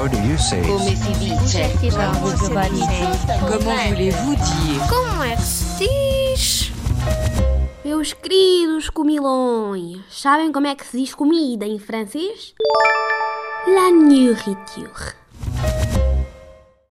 How do you say Come si dice? Voulez-vous dire Como é que se diz? Meus queridos comilões, sabem como é que se diz comida em francês? La nourriture.